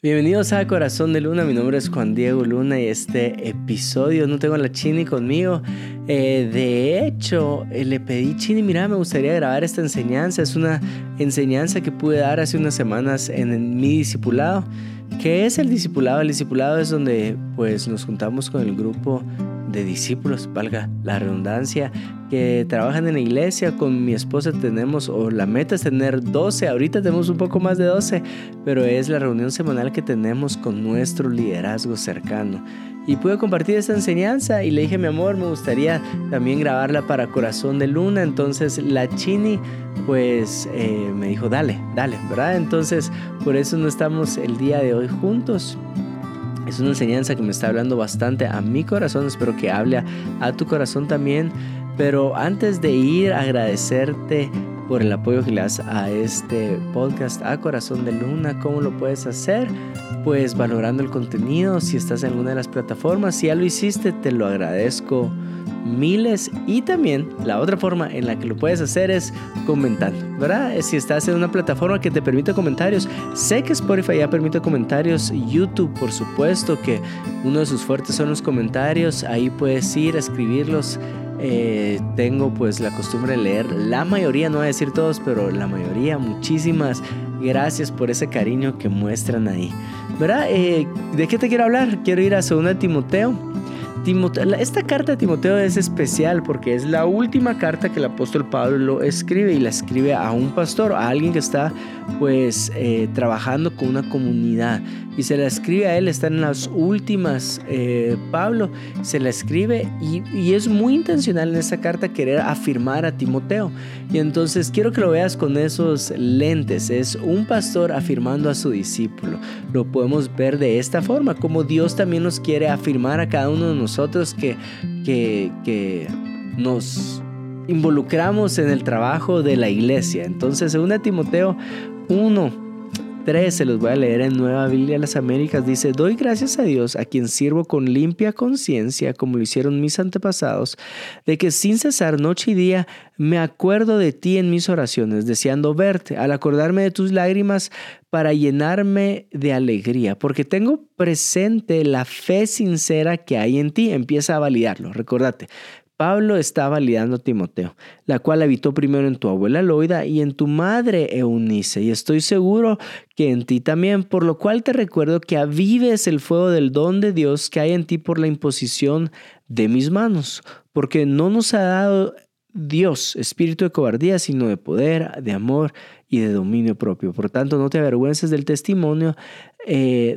Bienvenidos a Corazón de Luna, mi nombre es Juan Diego Luna y este episodio no tengo a la Chini conmigo. Eh, de hecho, eh, le pedí Chini, mira, me gustaría grabar esta enseñanza. Es una enseñanza que pude dar hace unas semanas en mi discipulado. ¿Qué es el discipulado? El discipulado es donde pues nos juntamos con el grupo de discípulos, valga la redundancia, que trabajan en la iglesia. Con mi esposa tenemos, o la meta es tener 12, ahorita tenemos un poco más de 12, pero es la reunión semanal que tenemos con nuestro liderazgo cercano. Y pude compartir esta enseñanza y le dije, mi amor, me gustaría también grabarla para Corazón de Luna. Entonces la Chini pues eh, me dijo, dale, dale, ¿verdad? Entonces por eso no estamos el día de hoy juntos. Es una enseñanza que me está hablando bastante a mi corazón, espero que hable a tu corazón también. Pero antes de ir, agradecerte por el apoyo que le das a este podcast a Corazón de Luna. ¿Cómo lo puedes hacer? Pues valorando el contenido, si estás en alguna de las plataformas, si ya lo hiciste, te lo agradezco miles y también la otra forma en la que lo puedes hacer es comentando, ¿verdad? Si estás en una plataforma que te permite comentarios, sé que Spotify ya permite comentarios, YouTube por supuesto que uno de sus fuertes son los comentarios, ahí puedes ir a escribirlos. Eh, tengo pues la costumbre de leer la mayoría, no voy a decir todos, pero la mayoría, muchísimas gracias por ese cariño que muestran ahí. ¿Verdad? Eh, ¿De qué te quiero hablar? Quiero ir a 2 Timoteo esta carta de Timoteo es especial porque es la última carta que el apóstol Pablo escribe y la escribe a un pastor, a alguien que está pues eh, trabajando con una comunidad y se la escribe a él, está en las últimas, eh, Pablo se la escribe y, y, es muy intencional en esta carta querer afirmar a Timoteo. Y entonces quiero que lo veas con esos lentes, es un pastor afirmando a su discípulo. Lo podemos ver de esta forma, como Dios también nos quiere afirmar a cada uno de nosotros que, que, que nos involucramos en el trabajo de la iglesia. Entonces, según Timoteo 1, se los voy a leer en Nueva Biblia de las Américas. Dice, doy gracias a Dios a quien sirvo con limpia conciencia, como lo hicieron mis antepasados, de que sin cesar noche y día me acuerdo de ti en mis oraciones, deseando verte, al acordarme de tus lágrimas para llenarme de alegría, porque tengo presente la fe sincera que hay en ti. Empieza a validarlo, recordate. Pablo está validando a Timoteo, la cual habitó primero en tu abuela Loida y en tu madre Eunice, y estoy seguro que en ti también, por lo cual te recuerdo que avives el fuego del don de Dios que hay en ti por la imposición de mis manos, porque no nos ha dado Dios espíritu de cobardía, sino de poder, de amor y de dominio propio. Por tanto, no te avergüences del testimonio eh,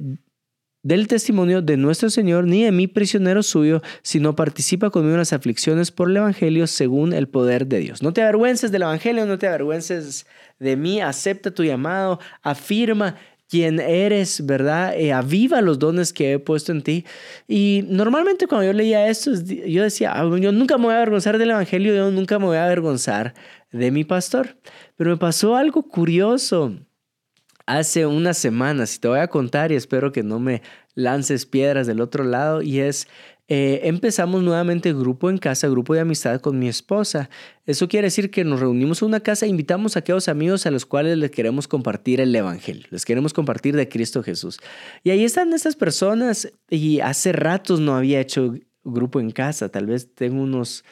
del testimonio de nuestro Señor, ni de mí prisionero suyo, sino participa conmigo en las aflicciones por el Evangelio según el poder de Dios. No te avergüences del Evangelio, no te avergüences de mí, acepta tu llamado, afirma quién eres, ¿verdad? Eh, aviva los dones que he puesto en ti. Y normalmente cuando yo leía esto, yo decía, ah, yo nunca me voy a avergonzar del Evangelio, yo nunca me voy a avergonzar de mi pastor. Pero me pasó algo curioso hace unas semanas y te voy a contar y espero que no me lances piedras del otro lado y es eh, empezamos nuevamente grupo en casa, grupo de amistad con mi esposa. Eso quiere decir que nos reunimos en una casa e invitamos a aquellos amigos a los cuales les queremos compartir el Evangelio, les queremos compartir de Cristo Jesús. Y ahí están estas personas y hace ratos no había hecho grupo en casa, tal vez tengo unos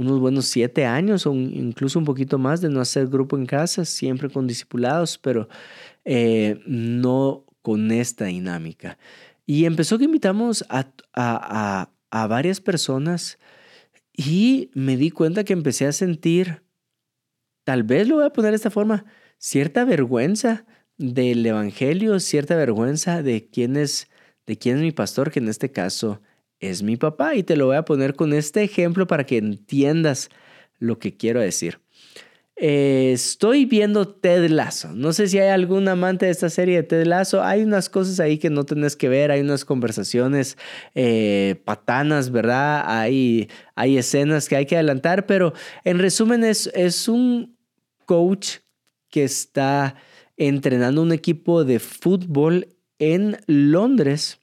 unos buenos siete años o incluso un poquito más de no hacer grupo en casa, siempre con discipulados, pero eh, no con esta dinámica. Y empezó que invitamos a, a, a, varias personas y me di cuenta que empecé a sentir, tal vez lo voy a poner de esta forma, cierta vergüenza del Evangelio, cierta vergüenza de quién es, de quién es mi pastor, que en este caso es mi papá. Y te lo voy a poner con este ejemplo para que entiendas lo que quiero decir. Eh, estoy viendo Ted Lasso. No sé si hay algún amante de esta serie de Ted Lasso. Hay unas cosas ahí que no tenés que ver. Hay unas conversaciones eh, patanas, ¿verdad? Hay, hay escenas que hay que adelantar. Pero en resumen es, es un coach que está entrenando un equipo de fútbol en Londres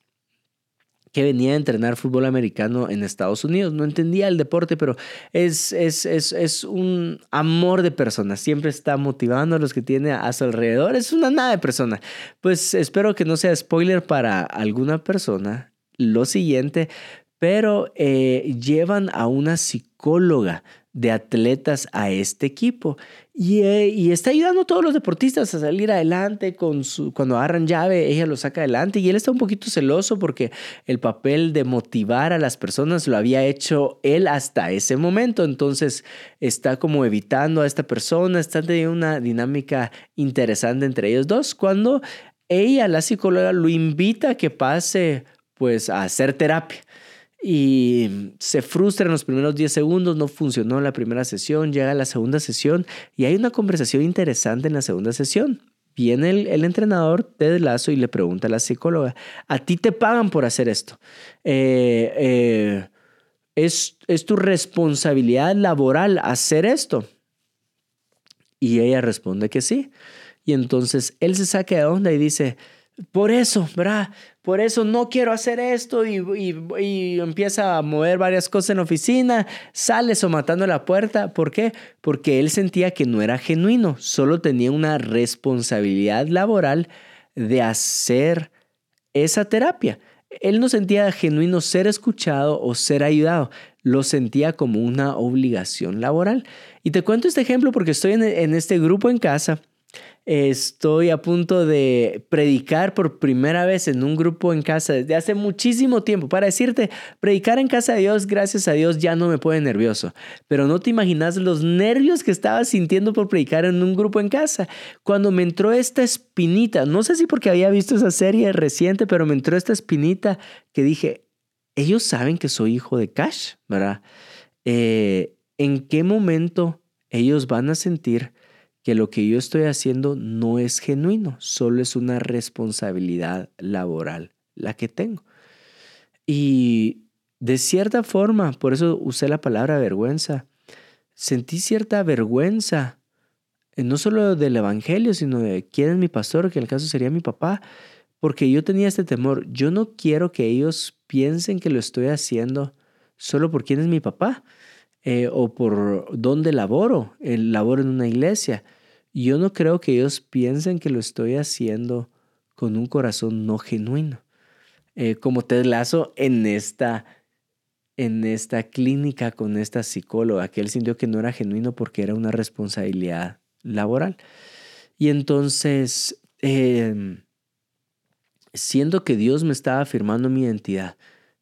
que venía a entrenar fútbol americano en Estados Unidos. No entendía el deporte, pero es, es, es, es un amor de persona. Siempre está motivando a los que tiene a su alrededor. Es una nada de persona. Pues espero que no sea spoiler para alguna persona. Lo siguiente, pero eh, llevan a una psicóloga de atletas a este equipo. Eh, y, está ayudando a todos los deportistas a salir adelante con su, cuando agarran llave, ella lo saca adelante y él está un poquito celoso porque el papel de motivar a las personas lo había hecho él hasta ese momento. Entonces está como evitando a esta persona, está teniendo una dinámica interesante entre ellos dos. Cuando ella, la psicóloga, lo invita a que pase pues a hacer terapia y se frustra en los primeros 10 segundos, no funcionó la primera sesión, llega la segunda sesión y hay una conversación interesante en la segunda sesión. Viene el, entrenador Ted Lazo y le pregunta a la psicóloga, ¿a ti te pagan por hacer esto? Eh, eh, ¿es, ¿Es tu responsabilidad laboral hacer esto? Y ella responde que sí. Y entonces él se saca de onda y dice, por eso, ¿verdad? Por eso no quiero hacer esto y, empieza a mover varias cosas en la oficina, sale somatando la puerta. ¿Por qué? Porque él sentía que no era genuino, solo tenía una responsabilidad laboral de hacer esa terapia. Él no sentía genuino ser escuchado o ser ayudado, lo sentía como una obligación laboral. Y te cuento este ejemplo porque estoy en este grupo en casa Estoy a punto de predicar por primera vez en un grupo en casa desde hace muchísimo tiempo. Para decirte, predicar en casa de Dios, gracias a Dios, ya no me pone nervioso. Pero no te imaginas los nervios que estaba sintiendo por predicar en un grupo en casa. Cuando me entró esta espinita, no sé si porque había visto esa serie reciente, pero me entró esta espinita que dije, ellos saben que soy hijo de Cash, ¿verdad? Eh, ¿En qué momento ellos van a sentir que lo que yo estoy haciendo no es genuino, solo es una responsabilidad laboral la que tengo. Y de cierta forma, por eso usé la palabra vergüenza, sentí cierta vergüenza, eh, no solo del Evangelio, sino de quién es mi pastor, que en el caso sería mi papá, porque yo tenía este temor, yo no quiero que ellos piensen que lo estoy haciendo solo por quién es mi papá eh, o por dónde laboro, el laboro en una iglesia yo no creo que ellos piensen que lo estoy haciendo con un corazón no genuino. Eh, como Ted Lazo en esta, en esta clínica con esta psicóloga, que él sintió que no era genuino porque era una responsabilidad laboral. Y entonces, eh, siento que Dios me estaba afirmando mi identidad.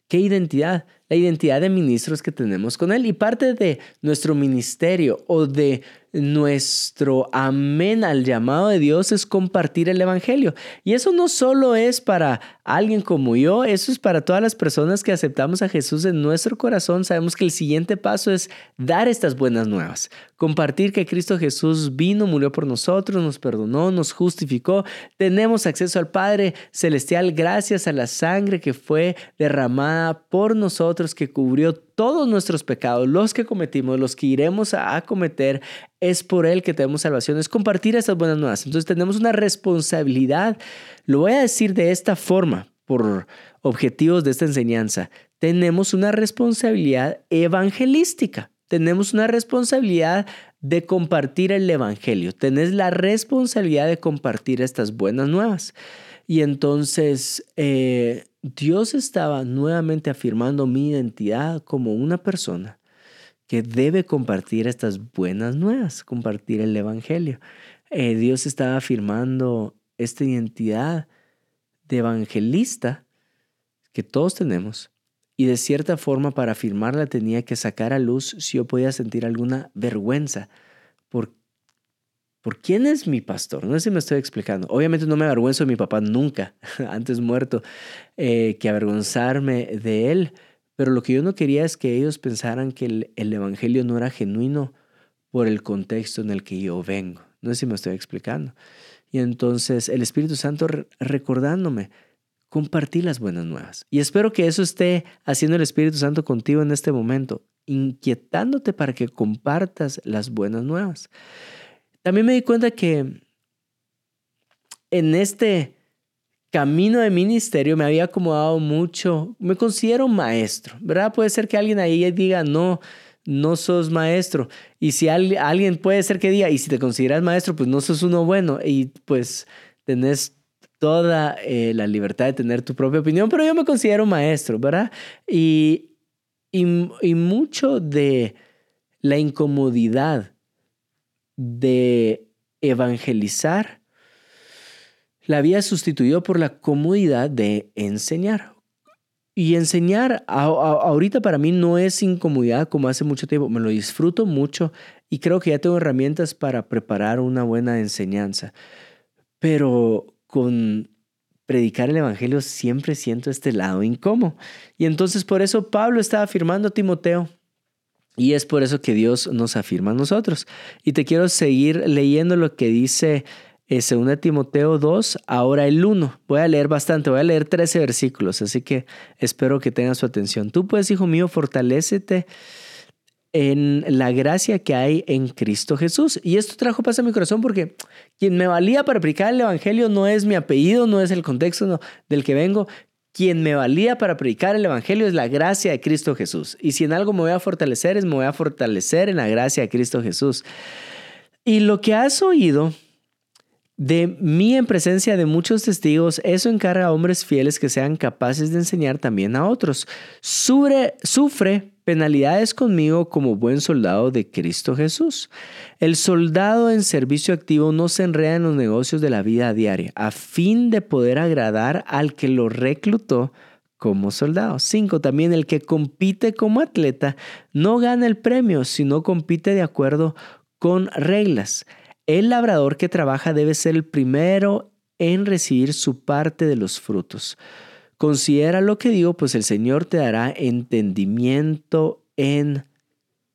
¿Qué identidad? La identidad de ministros que tenemos con Él. Y parte de nuestro ministerio o de nuestro amén al llamado de Dios es compartir el Evangelio. Y eso no solo es para alguien como yo, eso es para todas las personas que aceptamos a Jesús en nuestro corazón. Sabemos que el siguiente paso es dar estas buenas nuevas, compartir que Cristo Jesús vino, murió por nosotros, nos perdonó, nos justificó, tenemos acceso al Padre Celestial gracias a la sangre que fue derramada por nosotros, que cubrió todos nuestros pecados, los que cometimos, los que iremos a, cometer, es por Él que tenemos salvación, es compartir estas buenas nuevas. Entonces tenemos una responsabilidad, lo voy a decir de esta forma, por objetivos de esta enseñanza, tenemos una responsabilidad evangelística, tenemos una responsabilidad de compartir el Evangelio, tenés la responsabilidad de compartir estas buenas nuevas. Y entonces eh, Dios estaba nuevamente afirmando mi identidad como una persona que debe compartir estas buenas nuevas, compartir el Evangelio. Eh, Dios estaba afirmando esta identidad de evangelista que todos tenemos y de cierta forma para afirmarla tenía que sacar a luz si yo podía sentir alguna vergüenza por ¿Por quién es mi pastor? No sé si me estoy explicando. Obviamente no me avergüenzo de mi papá nunca, antes muerto, eh, que avergonzarme de él. Pero lo que yo no quería es que ellos pensaran que el, el, Evangelio no era genuino por el contexto en el que yo vengo. No sé si me estoy explicando. Y entonces el Espíritu Santo recordándome, compartí las buenas nuevas. Y espero que eso esté haciendo el Espíritu Santo contigo en este momento, inquietándote para que compartas las buenas nuevas. También me di cuenta que en este camino de ministerio me había acomodado mucho, me considero maestro, ¿verdad? Puede ser que alguien ahí diga, no, no sos maestro. Y si alguien puede ser que diga, y si te consideras maestro, pues no sos uno bueno. Y pues tenés toda eh, la libertad de tener tu propia opinión, pero yo me considero maestro, ¿verdad? Y, y, mucho de la incomodidad de evangelizar la había sustituido por la comodidad de enseñar. Y enseñar ahorita para mí no es incomodidad como hace mucho tiempo, me lo disfruto mucho y creo que ya tengo herramientas para preparar una buena enseñanza. Pero con predicar el Evangelio siempre siento este lado incómodo. Y entonces por eso Pablo está afirmando a Timoteo. Y es por eso que Dios nos afirma a nosotros. Y te quiero seguir leyendo lo que dice 2 Timoteo 2, ahora el 1. Voy a leer bastante, voy a leer 13 versículos, así que espero que tengan su atención. Tú pues, hijo mío, fortalécete en la gracia que hay en Cristo Jesús. Y esto trajo paz a mi corazón porque quien me valía para predicar el Evangelio no es mi apellido, no es el contexto del que vengo. Quien me valía para predicar el Evangelio es la gracia de Cristo Jesús. Y si en algo me voy a fortalecer, es me voy a fortalecer en la gracia de Cristo Jesús. Y lo que has oído de mí en presencia de muchos testigos, eso encarga a hombres fieles que sean capaces de enseñar también a otros. Sufre, penalidades conmigo como buen soldado de Cristo Jesús. El soldado en servicio activo no se enreda en los negocios de la vida diaria, a fin de poder agradar al que lo reclutó como soldado. Cinco, también el que compite como atleta no gana el premio, sino compite de acuerdo con reglas. El labrador que trabaja debe ser el primero en recibir su parte de los frutos. Considera lo que digo, pues el Señor te dará entendimiento en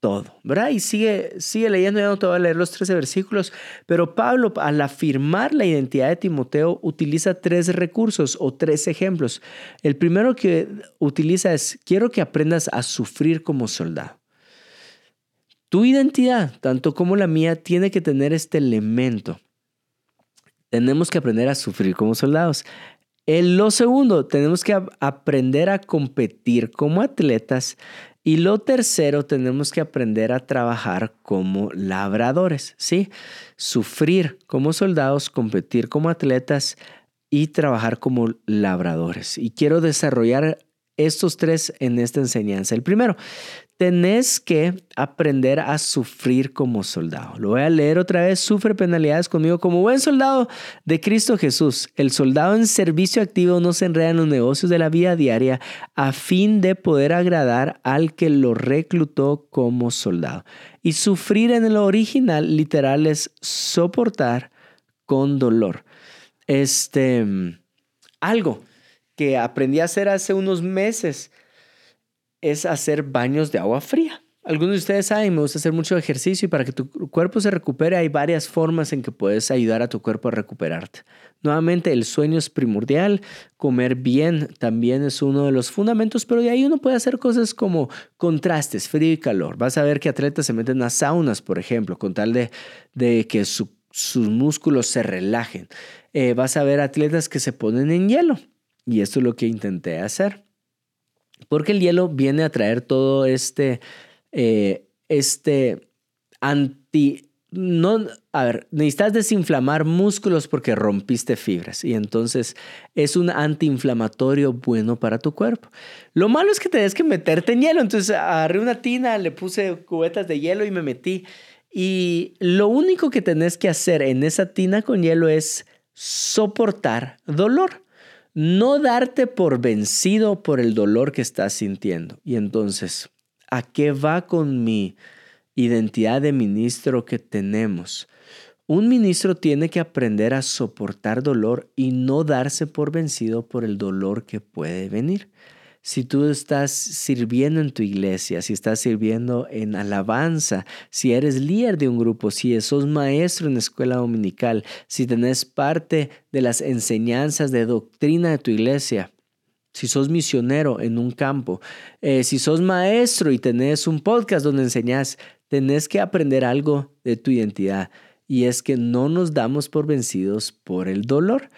todo, ¿verdad? Y sigue, sigue leyendo, ya no te voy a leer los 13 versículos, pero Pablo al afirmar la identidad de Timoteo utiliza tres recursos o tres ejemplos. El primero que utiliza es, quiero que aprendas a sufrir como soldado. Tu identidad, tanto como la mía, tiene que tener este elemento. Tenemos que aprender a sufrir como soldados. En lo segundo, tenemos que aprender a competir como atletas. Y lo tercero, tenemos que aprender a trabajar como labradores, ¿sí? Sufrir como soldados, competir como atletas y trabajar como labradores. Y quiero desarrollar estos tres en esta enseñanza. El primero, tenés que aprender a sufrir como soldado. Lo voy a leer otra vez. Sufre penalidades conmigo como buen soldado de Cristo Jesús. El soldado en servicio activo no se enreda en los negocios de la vida diaria a fin de poder agradar al que lo reclutó como soldado. Y sufrir en el original literal es soportar con dolor. Este, algo que aprendí a hacer hace unos meses es hacer baños de agua fría. Algunos de ustedes saben, me gusta hacer mucho ejercicio y para que tu cuerpo se recupere hay varias formas en que puedes ayudar a tu cuerpo a recuperarte. Nuevamente, el sueño es primordial, comer bien también es uno de los fundamentos, pero de ahí uno puede hacer cosas como contrastes, frío y calor. Vas a ver que atletas se meten a saunas, por ejemplo, con tal de, que sus músculos se relajen. Eh, vas a ver atletas que se ponen en hielo y esto es lo que intenté hacer. Porque el hielo viene a traer todo este, eh, este anti... No, a ver, necesitas desinflamar músculos porque rompiste fibras y entonces es un antiinflamatorio bueno para tu cuerpo. Lo malo es que tenés que meterte en hielo, entonces agarré una tina, le puse cubetas de hielo y me metí. Y lo único que tenés que hacer en esa tina con hielo es soportar dolor no darte por vencido por el dolor que estás sintiendo. Y entonces, ¿a qué va con mi identidad de ministro que tenemos? Un ministro tiene que aprender a soportar dolor y no darse por vencido por el dolor que puede venir si tú estás sirviendo en tu iglesia, si estás sirviendo en alabanza, si eres líder de un grupo, si sos maestro en escuela dominical, si tenés parte de las enseñanzas de doctrina de tu iglesia, si sos misionero en un campo, eh, si sos maestro y tenés un podcast donde enseñás, tenés que aprender algo de tu identidad y es que no nos damos por vencidos por el dolor.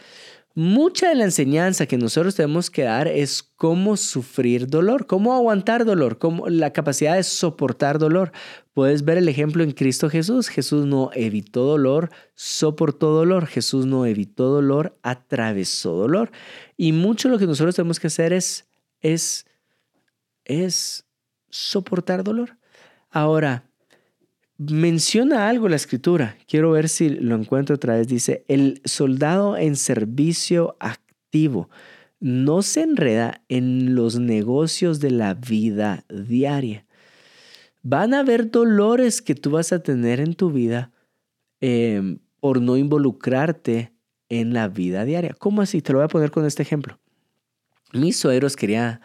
Mucha de la enseñanza que nosotros tenemos que dar es cómo sufrir dolor, cómo aguantar dolor, cómo la capacidad de soportar dolor. Puedes ver el ejemplo en Cristo Jesús. Jesús no evitó dolor, soportó dolor. Jesús no evitó dolor, atravesó dolor. Y mucho lo que nosotros tenemos que hacer es, es, es soportar dolor. Ahora, menciona algo la escritura. Quiero ver si lo encuentro otra vez. Dice, el soldado en servicio activo no se enreda en los negocios de la vida diaria. Van a haber dolores que tú vas a tener en tu vida em, por no involucrarte en la vida diaria. ¿Cómo así? Te lo voy a poner con este ejemplo. Mis suegros querían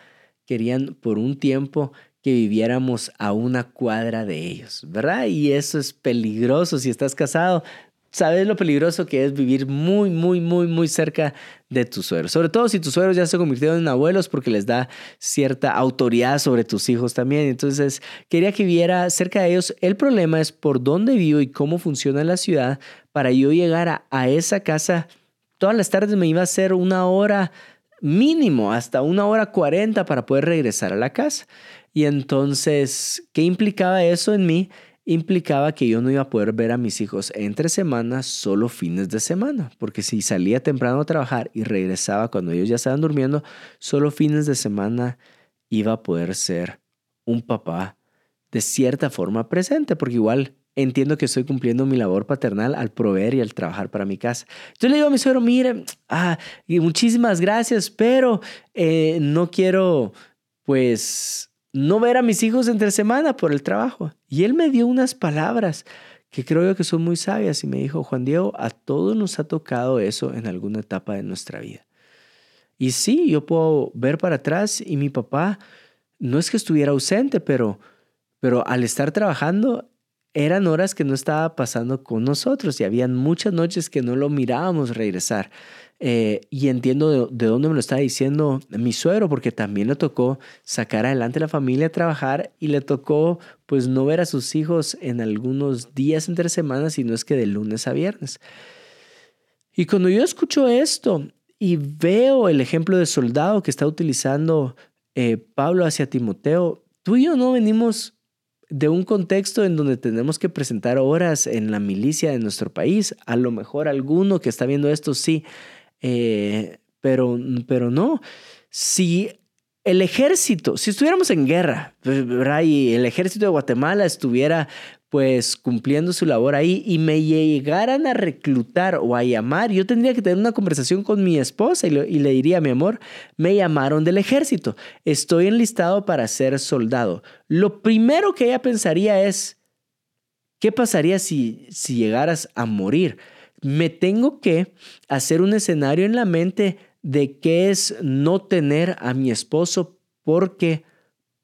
por un tiempo que viviéramos a una cuadra de ellos, ¿verdad? Y eso es peligroso si estás casado. Sabes lo peligroso que es vivir muy, muy, muy, muy cerca de tus suegros. Sobre todo si tus suegros ya se convirtieron en abuelos porque les da cierta autoridad sobre tus hijos también. Entonces, quería que viviera cerca de ellos. El problema es por dónde vivo y cómo funciona la ciudad para yo llegar a esa casa. Todas las tardes me iba a hacer una hora mínimo, hasta una hora cuarenta para poder regresar a la casa. Y entonces, ¿qué implicaba eso en mí? Implicaba que yo no iba a poder ver a mis hijos entre semanas, solo fines de semana, porque si salía temprano a trabajar y regresaba cuando ellos ya estaban durmiendo, solo fines de semana iba a poder ser un papá de cierta forma presente, porque igual entiendo que estoy cumpliendo mi labor paternal al proveer y al trabajar para mi casa. Yo le digo a mi suegro, mire, ah, muchísimas gracias, pero eh, no quiero, pues, no ver a mis hijos entre semana por el trabajo. Y él me dio unas palabras que creo yo que son muy sabias y me dijo, Juan Diego, a todos nos ha tocado eso en alguna etapa de nuestra vida. Y sí, yo puedo ver para atrás y mi papá no es que estuviera ausente, pero, pero al estar trabajando eran horas que no estaba pasando con nosotros y habían muchas noches que no lo mirábamos regresar. Eh, y entiendo de, dónde me lo estaba diciendo mi suegro, porque también le tocó sacar adelante la familia, trabajar y le tocó pues no ver a sus hijos en algunos días entre semanas, sino es que de lunes a viernes. Y cuando yo escucho esto y veo el ejemplo de soldado que está utilizando eh, Pablo hacia Timoteo, tú y yo no venimos de un contexto en donde tenemos que presentar horas en la milicia de nuestro país. A lo mejor alguno que está viendo esto sí, eh, pero, pero no. Si el ejército, si estuviéramos en guerra, y el ejército de Guatemala estuviera pues cumpliendo su labor ahí y me llegaran a reclutar o a llamar, yo tendría que tener una conversación con mi esposa y, y, le diría, mi amor, me llamaron del ejército, estoy enlistado para ser soldado. Lo primero que ella pensaría es, ¿qué pasaría si, si llegaras a morir? Me tengo que hacer un escenario en la mente de qué es no tener a mi esposo porque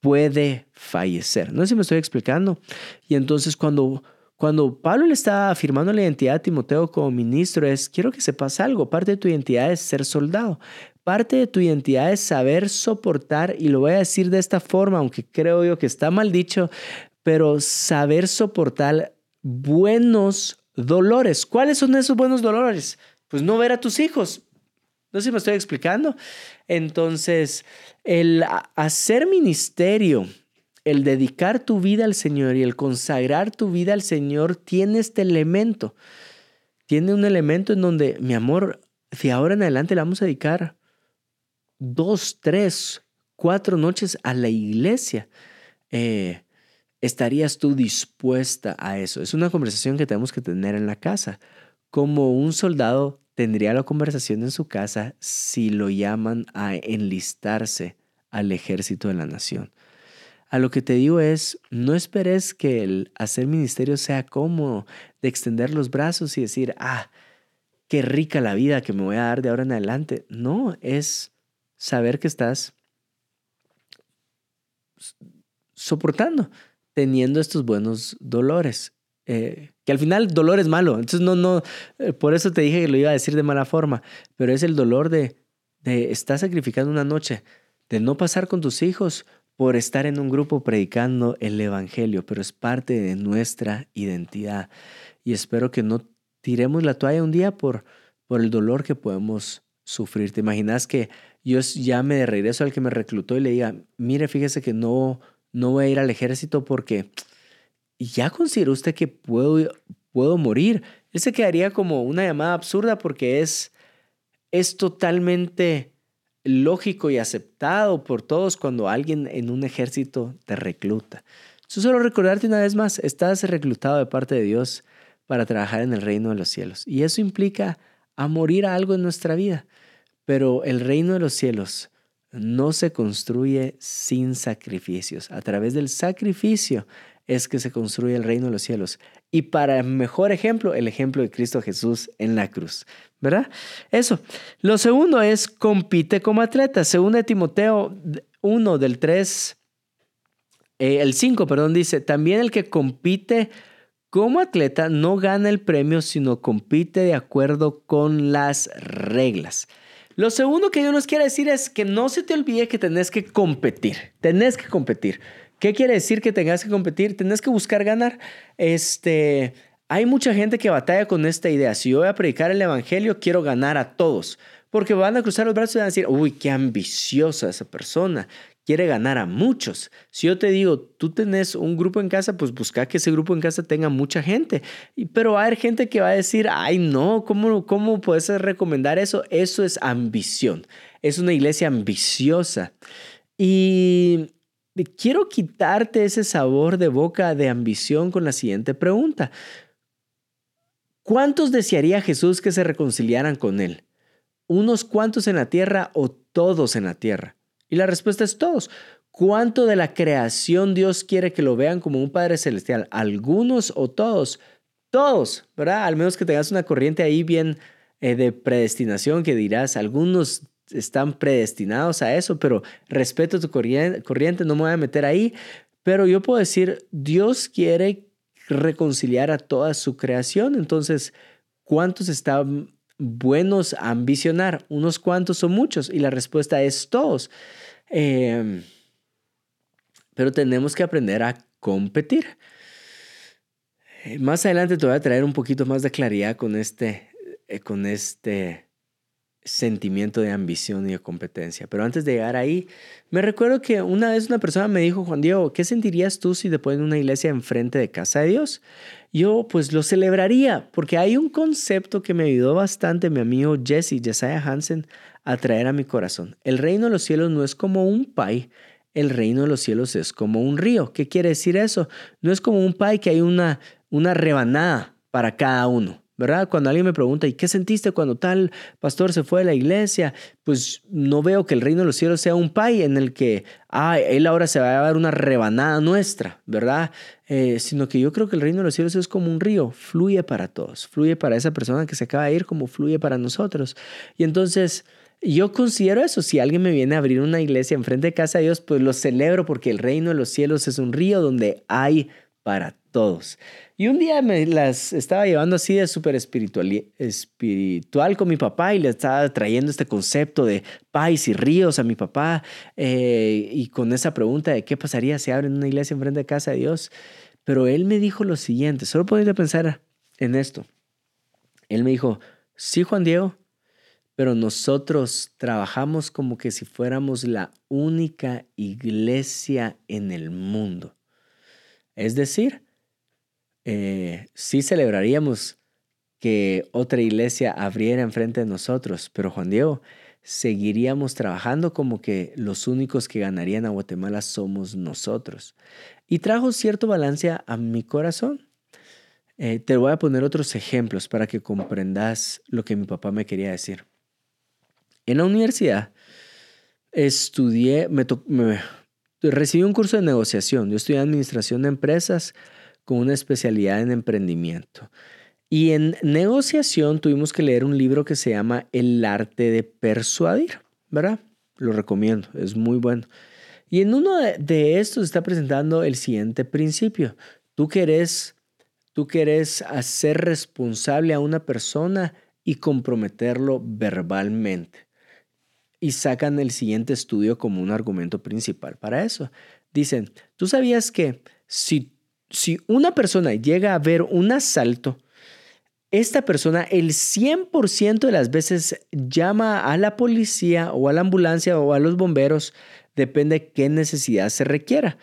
puede fallecer. No sé si me estoy explicando. Y entonces cuando, cuando Pablo le está afirmando la identidad a Timoteo como ministro es, quiero que sepas algo, parte de tu identidad es ser soldado. Parte de tu identidad es saber soportar, y lo voy a decir de esta forma, aunque creo yo que está mal dicho, pero saber soportar buenos dolores. ¿Cuáles son esos buenos dolores? Pues no ver a tus hijos. No sé si me estoy explicando. Entonces, el hacer ministerio, el dedicar tu vida al Señor y el consagrar tu vida al Señor tiene este elemento. Tiene un elemento en donde, mi amor, de ahora en adelante le vamos a dedicar dos, tres, cuatro noches a la iglesia. Eh, ¿Estarías tú dispuesta a eso? Es una conversación que tenemos que tener en la casa. Como un soldado tendría la conversación en su casa si lo llaman a enlistarse al ejército de la nación. A lo que te digo es, no esperes que el hacer ministerio sea como de extender los brazos y decir, ah, qué rica la vida que me voy a dar de ahora en adelante. No, es saber que estás soportando, teniendo estos buenos dolores. Eh, que al final dolor es malo. Entonces no, no, eh, por eso te dije que lo iba a decir de mala forma, pero es el dolor de, de estar sacrificando una noche, de no pasar con tus hijos por estar en un grupo predicando el Evangelio, pero es parte de nuestra identidad. Y espero que no tiremos la toalla un día por, por el dolor que podemos sufrir. ¿Te imaginas que yo llame de regreso al que me reclutó y le diga, mire, fíjese que no, no voy a ir al ejército porque ya considera usted que puedo, puedo morir? Él se quedaría como una llamada absurda porque es, es totalmente lógico y aceptado por todos cuando alguien en un ejército te recluta. solo recordarte una vez más, estás reclutado de parte de Dios para trabajar en el reino de los cielos. Y eso implica a morir a algo en nuestra vida. Pero el reino de los cielos no se construye sin sacrificios. A través del sacrificio es que se construye el reino de los cielos. Y para mejor ejemplo, el ejemplo de Cristo Jesús en la cruz. ¿Verdad? Eso. Lo segundo es compite como atleta. Según de Timoteo 1 del 3, eh, el 5, perdón, dice, también el que compite como atleta no gana el premio, sino compite de acuerdo con las reglas. Lo segundo que yo nos quiero decir es que no se te olvide que tenés que competir. Tenés que competir. ¿Qué quiere decir que tengas que competir? Tenés que buscar ganar. Este, hay mucha gente que batalla con esta idea. Si yo voy a predicar el evangelio, quiero ganar a todos. Porque van a cruzar los brazos y van a decir, uy, qué ambiciosa esa persona quiere ganar a muchos. Si yo te digo, tú tenés un grupo en casa, pues busca que ese grupo en casa tenga mucha gente. Pero va a haber gente que va a decir, ay no, ¿cómo, cómo puedes recomendar eso? Eso es ambición. Es una iglesia ambiciosa. Y quiero quitarte ese sabor de boca de ambición con la siguiente pregunta. ¿Cuántos desearía Jesús que se reconciliaran con Él? ¿Unos cuantos en la tierra o todos en la tierra? Y la respuesta es todos. ¿Cuánto de la creación Dios quiere que lo vean como un Padre Celestial? ¿Algunos o todos? Todos, ¿verdad? Al menos que tengas una corriente ahí bien eh, de predestinación que dirás, algunos están predestinados a eso, pero respeto tu corriente, no me voy a meter ahí. Pero yo puedo decir, Dios quiere reconciliar a toda su creación. Entonces, ¿cuántos están buenos a ambicionar? ¿Unos cuantos o muchos? Y la respuesta es todos. Em, pero tenemos que aprender a competir. Eh, más adelante te voy a traer un poquito más de claridad con este, eh, con este sentimiento de ambición y de competencia. Pero antes de llegar ahí, me recuerdo que una vez una persona me dijo, Juan Diego, ¿qué sentirías tú si te ponen una iglesia enfrente de casa de Dios? Yo pues lo celebraría porque hay un concepto que me ayudó bastante mi amigo Jesse, Jesiah Hansen, a traer a mi corazón. El reino de los cielos no es como un pie, el reino de los cielos es como un río. ¿Qué quiere decir eso? No es como un pie que hay una, una rebanada para cada uno. ¿Verdad? Cuando alguien me pregunta, ¿y qué sentiste cuando tal pastor se fue de la iglesia? Pues no veo que el reino de los cielos sea un pay en el que, ah, él ahora se va a dar una rebanada nuestra, ¿verdad? Eh, sino que yo creo que el reino de los cielos es como un río, fluye para todos, fluye para esa persona que se acaba de ir como fluye para nosotros. Y entonces... Yo considero eso, si alguien me viene a abrir una iglesia enfrente de casa de Dios, pues lo celebro porque el reino de los cielos es un río donde hay para todos. Y un día me las estaba llevando así de súper espiritual, espiritual con mi papá y le estaba trayendo este concepto de pais y ríos a mi papá eh, y con esa pregunta de qué pasaría si abren una iglesia enfrente de casa de Dios. Pero él me dijo lo siguiente, solo podéis pensar en esto. Él me dijo, sí Juan Diego, pero nosotros trabajamos como que si fuéramos la única iglesia en el mundo. Es decir, eh, sí celebraríamos que otra iglesia abriera enfrente de nosotros, pero Juan Diego, seguiríamos trabajando como que los únicos que ganarían a Guatemala somos nosotros. Y trajo cierto balance a mi corazón. Eh, te voy a poner otros ejemplos para que comprendas lo que mi papá me quería decir. En la universidad estudié, me, recibí un curso de negociación. Yo estudié administración de empresas con una especialidad en emprendimiento. Y en negociación tuvimos que leer un libro que se llama El arte de persuadir, ¿verdad? Lo recomiendo, es muy bueno. Y en uno de estos está presentando el siguiente principio. Tú querés, tú querés hacer responsable a una persona y comprometerlo verbalmente. Y sacan el siguiente estudio como un argumento principal para eso. Dicen, ¿tú sabías que si si una persona llega a ver un asalto esta persona el 100% de las veces llama a la policía o a la ambulancia o a los bomberos, depende qué necesidad se requiera.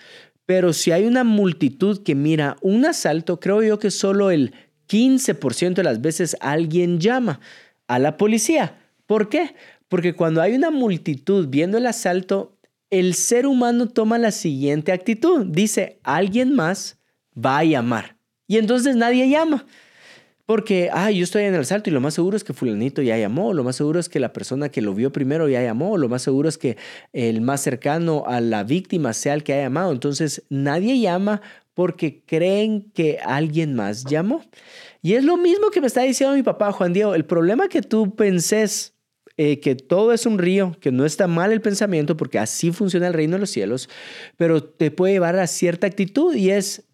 Pero si hay una multitud que mira un asalto, creo yo que solo el 15% de las veces alguien llama a la policía. ¿Por qué? Porque cuando hay una multitud viendo el asalto, el ser humano toma la siguiente actitud. Dice, alguien más va a llamar. Y entonces nadie llama. Porque, ah, yo estoy en el asalto y lo más seguro es que fulanito ya llamó, lo más seguro es que la persona que lo vio primero ya llamó, lo más seguro es que el más cercano a la víctima sea el que ha llamado. Entonces, nadie llama porque creen que alguien más llamó. Y es lo mismo que me está diciendo mi papá, Juan Diego. El problema que tú penses eh, que todo es un río, que no está mal el pensamiento, porque así funciona el reino de los cielos, pero te puede llevar a cierta actitud y es,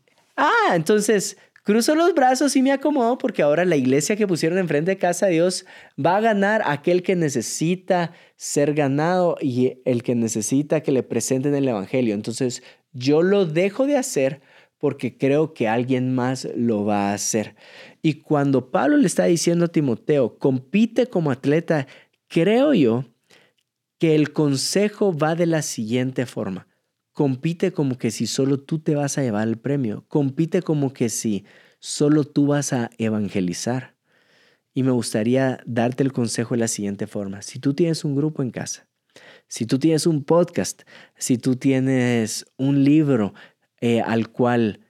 entonces Cruzo los brazos y me acomodo porque ahora la iglesia que pusieron enfrente de casa de Dios va a ganar aquel que necesita ser ganado y el que necesita que le presenten el Evangelio. Entonces yo lo dejo de hacer porque creo que alguien más lo va a hacer. Y cuando Pablo le está diciendo a Timoteo, compite como atleta, creo yo que el consejo va de la siguiente forma. Compite como que si solo tú te vas a llevar el premio. Compite como que si solo tú vas a evangelizar. Y me gustaría darte el consejo de la siguiente forma. Si tú tienes un grupo en casa, si tú tienes un podcast, si tú tienes un libro eh, al cual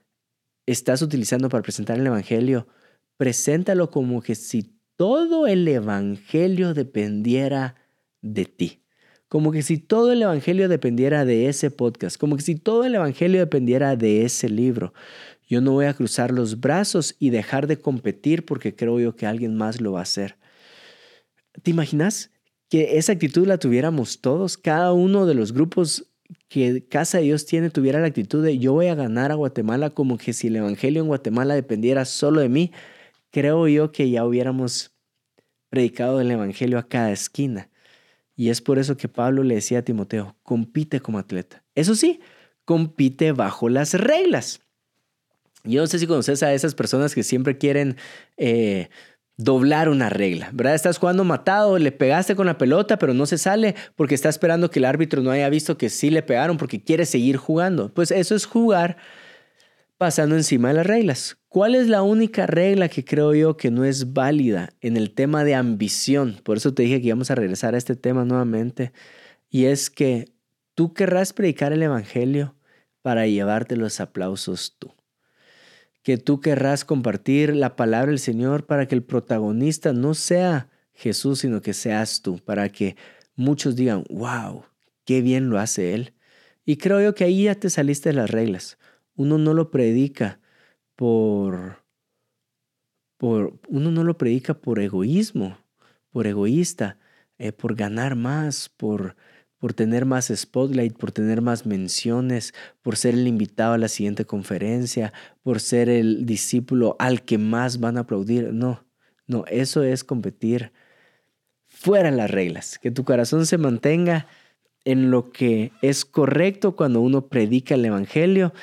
estás utilizando para presentar el Evangelio, preséntalo como que si todo el Evangelio dependiera de ti. Como que si todo el Evangelio dependiera de ese podcast, como que si todo el Evangelio dependiera de ese libro. Yo no voy a cruzar los brazos y dejar de competir porque creo yo que alguien más lo va a hacer. ¿Te imaginas que esa actitud la tuviéramos todos? Cada uno de los grupos que Casa de Dios tiene tuviera la actitud de yo voy a ganar a Guatemala como que si el Evangelio en Guatemala dependiera solo de mí. Creo yo que ya hubiéramos predicado el Evangelio a cada esquina. Y es por eso que Pablo le decía a Timoteo, compite como atleta. Eso sí, compite bajo las reglas. Yo no sé si conoces a esas personas que siempre quieren eh, doblar una regla, ¿verdad? Estás jugando matado, le pegaste con la pelota, pero no se sale porque está esperando que el árbitro no haya visto que sí le pegaron porque quiere seguir jugando. Pues eso es jugar pasando encima de las reglas. ¿Cuál es la única regla que creo yo que no es válida en el tema de ambición? Por eso te dije que íbamos a regresar a este tema nuevamente. Y es que tú querrás predicar el Evangelio para llevarte los aplausos tú. Que tú querrás compartir la palabra del Señor para que el protagonista no sea Jesús, sino que seas tú, para que muchos digan, wow, qué bien lo hace Él. Y creo yo que ahí ya te saliste de las reglas. Uno no lo predica por, por uno no lo predica por egoísmo, por egoísta, eh, por ganar más, por, por tener más spotlight, por tener más menciones, por ser el invitado a la siguiente conferencia, por ser el discípulo al que más van a aplaudir. No, no, eso es competir fuera las reglas, que tu corazón se mantenga en lo que es correcto cuando uno predica el Evangelio.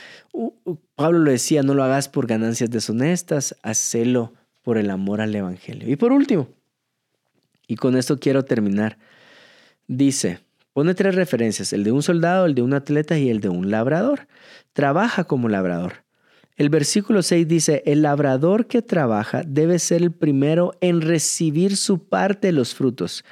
Pablo lo decía, no lo hagas por ganancias deshonestas, hacelo por el amor al Evangelio. Y por último, y con esto quiero terminar, dice, pone tres referencias, el de un soldado, el de un atleta y el de un labrador. Trabaja como labrador. El versículo 6 dice, el labrador que trabaja debe ser el primero en recibir su parte de los frutos.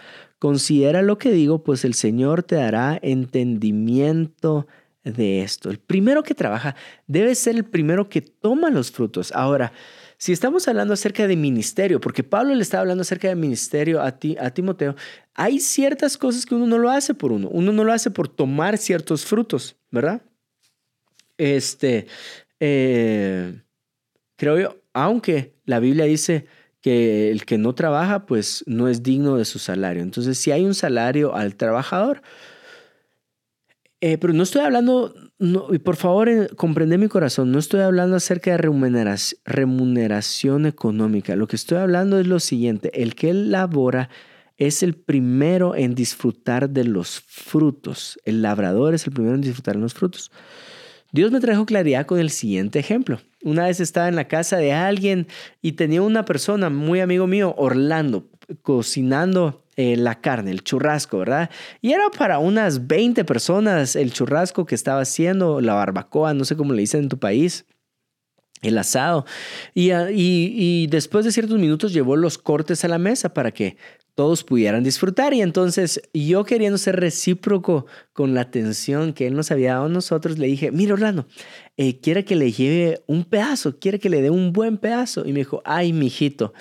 Considera lo que digo, pues el Señor te dará entendimiento de esto. El primero que trabaja debe ser el primero que toma los frutos. Ahora, si estamos hablando acerca de ministerio, porque Pablo le estaba hablando acerca de ministerio a, ti, a Timoteo, hay ciertas cosas que uno no lo hace por uno. Uno no lo hace por tomar ciertos frutos, ¿verdad? Este, eh, creo yo, aunque la Biblia dice, que el que no trabaja pues no es digno de su salario. Entonces si hay un salario al trabajador, eh, pero no estoy hablando, y por favor eh, comprende mi corazón, no estoy hablando acerca de remuneración, remuneración económica. Lo que estoy hablando es lo siguiente, el que labora es el primero en disfrutar de los frutos. El labrador es el primero en disfrutar de los frutos. Dios me trajo claridad con el siguiente ejemplo. Una vez estaba en la casa de alguien y tenía una persona, muy amigo mío, Orlando, cocinando eh, la carne, el churrasco, ¿verdad? Y era para unas 20 personas el churrasco que estaba haciendo, la barbacoa, no sé cómo le dicen en tu país el asado. Ah, y, y, después de ciertos minutos llevó los cortes a la mesa para que todos pudieran disfrutar. Y entonces yo queriendo ser recíproco con la atención que él nos había dado a nosotros, le dije, mira Orlando, eh, quiere que le lleve un pedazo, quiere que le dé un buen pedazo. Y me dijo, ay, mijito,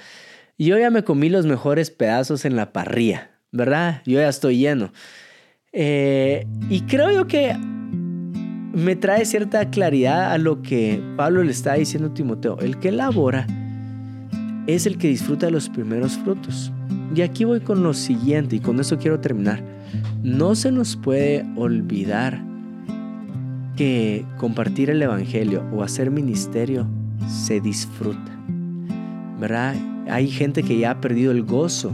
yo ya me comí los mejores pedazos en la parrilla, ¿verdad? Yo ya estoy lleno. Eh, y creo yo que me trae cierta claridad a lo que Pablo le está diciendo a Timoteo. El que labora es el que disfruta de los primeros frutos. Y aquí voy con lo siguiente y con eso quiero terminar. No se nos puede olvidar que compartir el Evangelio o hacer ministerio se disfruta. ¿Verdad? Hay gente que ya ha perdido el gozo,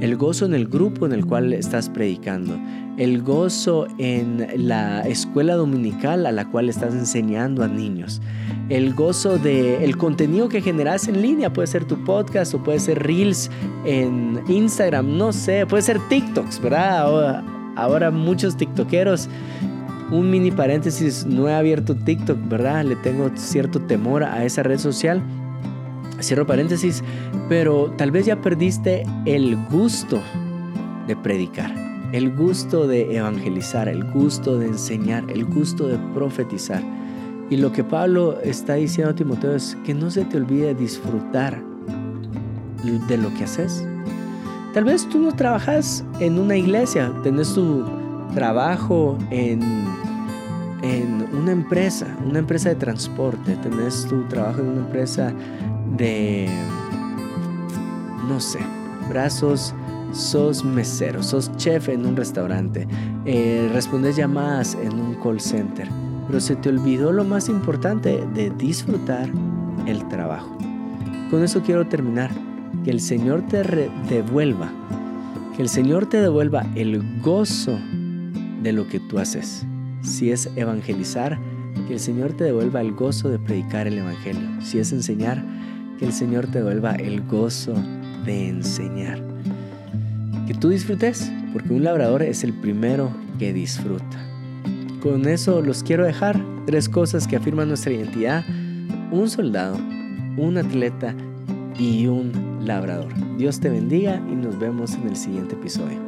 el gozo en el grupo en el cual estás predicando, el gozo en la escuela dominical a la cual estás enseñando a niños, el gozo de el contenido que generas en línea, puede ser tu podcast o puede ser reels en Instagram, no sé, puede ser TikToks, ¿verdad? Ahora, muchos tiktokeros un mini paréntesis, no he abierto TikTok, ¿verdad? Le tengo cierto temor a esa red social. Cierro paréntesis, pero tal vez ya perdiste el gusto de predicar el gusto de evangelizar, el gusto de enseñar, el gusto de profetizar. Y lo que Pablo está diciendo a Timoteo es que no se te olvide disfrutar de lo que haces. Tal vez tú no trabajas en una iglesia, tenés tu trabajo en, en una empresa, una empresa de transporte, tenés tu trabajo en una empresa de, no sé, brazos sos mesero, sos chef en un restaurante, eh, respondes llamadas en un call center, pero se te olvidó lo más importante de disfrutar el trabajo. Con eso quiero terminar. Que el Señor te devuelva, que el Señor te devuelva el gozo de lo que tú haces. Si es evangelizar, que el Señor te devuelva el gozo de predicar el Evangelio. Si es enseñar, que el Señor te devuelva el gozo de enseñar que tú disfrutes, porque un labrador es el primero que disfruta. Con eso los quiero dejar tres cosas que afirman nuestra identidad. Un soldado, un atleta y un labrador. Dios te bendiga y nos vemos en el siguiente episodio.